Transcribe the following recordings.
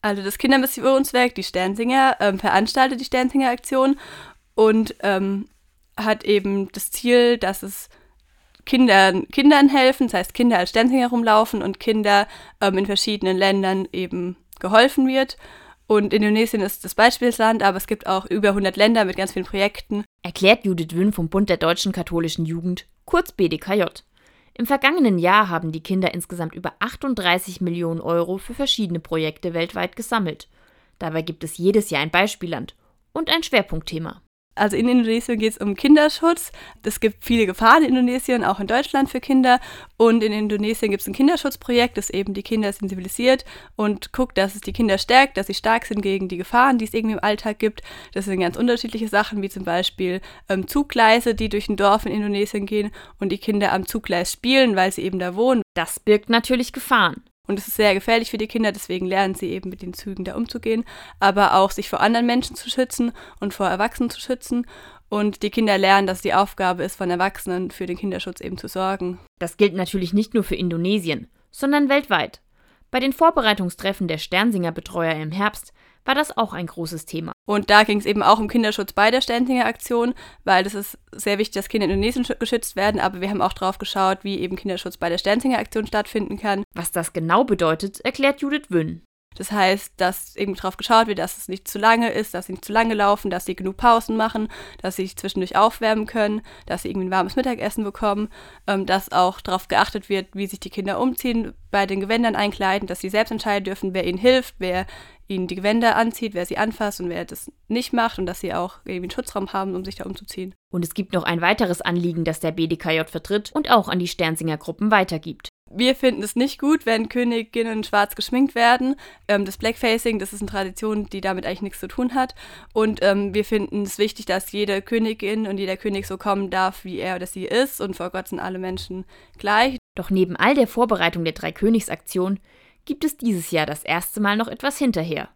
Also das Kindermissionswerk, die Sternsinger, ähm, veranstaltet die Sternsinger Aktion und ähm, hat eben das Ziel, dass es Kindern, Kindern helfen, das heißt Kinder als Sternsinger rumlaufen und Kinder ähm, in verschiedenen Ländern eben geholfen wird. Und Indonesien ist das Beispielsland, aber es gibt auch über 100 Länder mit ganz vielen Projekten. Erklärt Judith Wünn vom Bund der Deutschen Katholischen Jugend, kurz BDKJ. Im vergangenen Jahr haben die Kinder insgesamt über 38 Millionen Euro für verschiedene Projekte weltweit gesammelt. Dabei gibt es jedes Jahr ein Beispielland und ein Schwerpunktthema. Also in Indonesien geht es um Kinderschutz. Es gibt viele Gefahren in Indonesien, auch in Deutschland für Kinder. Und in Indonesien gibt es ein Kinderschutzprojekt, das eben die Kinder sensibilisiert und guckt, dass es die Kinder stärkt, dass sie stark sind gegen die Gefahren, die es irgendwie im Alltag gibt. Das sind ganz unterschiedliche Sachen, wie zum Beispiel ähm, Zuggleise, die durch ein Dorf in Indonesien gehen und die Kinder am Zuggleis spielen, weil sie eben da wohnen. Das birgt natürlich Gefahren. Und es ist sehr gefährlich für die Kinder, deswegen lernen sie eben mit den Zügen da umzugehen, aber auch sich vor anderen Menschen zu schützen und vor Erwachsenen zu schützen. Und die Kinder lernen, dass die Aufgabe ist, von Erwachsenen für den Kinderschutz eben zu sorgen. Das gilt natürlich nicht nur für Indonesien, sondern weltweit. Bei den Vorbereitungstreffen der Sternsinger-Betreuer im Herbst war das auch ein großes Thema. Und da ging es eben auch um Kinderschutz bei der Sternsinger Aktion, weil das ist sehr wichtig, dass Kinder in Indonesien geschützt werden, aber wir haben auch drauf geschaut, wie eben Kinderschutz bei der Sternsinger Aktion stattfinden kann. Was das genau bedeutet, erklärt Judith Wünn. Das heißt, dass eben darauf geschaut wird, dass es nicht zu lange ist, dass sie nicht zu lange laufen, dass sie genug Pausen machen, dass sie sich zwischendurch aufwärmen können, dass sie irgendwie ein warmes Mittagessen bekommen, ähm, dass auch darauf geachtet wird, wie sich die Kinder umziehen, bei den Gewändern einkleiden, dass sie selbst entscheiden dürfen, wer ihnen hilft, wer ihnen die Gewänder anzieht, wer sie anfasst und wer das nicht macht und dass sie auch irgendwie einen Schutzraum haben, um sich da umzuziehen. Und es gibt noch ein weiteres Anliegen, das der BDKJ vertritt und auch an die Sternsinger Gruppen weitergibt. Wir finden es nicht gut, wenn Königinnen schwarz geschminkt werden. Ähm, das Blackfacing, das ist eine Tradition, die damit eigentlich nichts zu tun hat. Und ähm, wir finden es wichtig, dass jede Königin und jeder König so kommen darf, wie er oder sie ist. Und vor Gott sind alle Menschen gleich. Doch neben all der Vorbereitung der Dreikönigsaktion gibt es dieses Jahr das erste Mal noch etwas hinterher.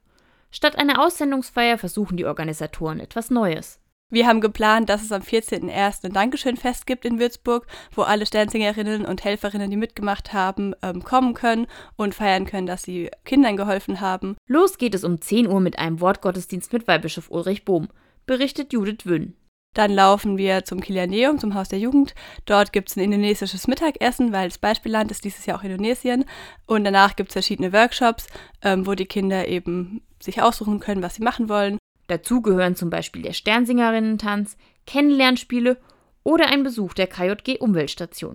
Statt einer Aussendungsfeier versuchen die Organisatoren etwas Neues. Wir haben geplant, dass es am 14.01. ein Dankeschönfest gibt in Würzburg, wo alle Sternsingerinnen und Helferinnen, die mitgemacht haben, ähm, kommen können und feiern können, dass sie Kindern geholfen haben. Los geht es um 10 Uhr mit einem Wortgottesdienst mit Weihbischof Ulrich Bohm, berichtet Judith Wünn. Dann laufen wir zum Kilianeum, zum Haus der Jugend. Dort gibt es ein indonesisches Mittagessen, weil das Beispielland ist dieses Jahr auch Indonesien. Und danach gibt es verschiedene Workshops, ähm, wo die Kinder eben sich aussuchen können, was sie machen wollen. Dazu gehören zum Beispiel der Sternsingerinnen-Tanz, Kennenlernspiele oder ein Besuch der KJG Umweltstation.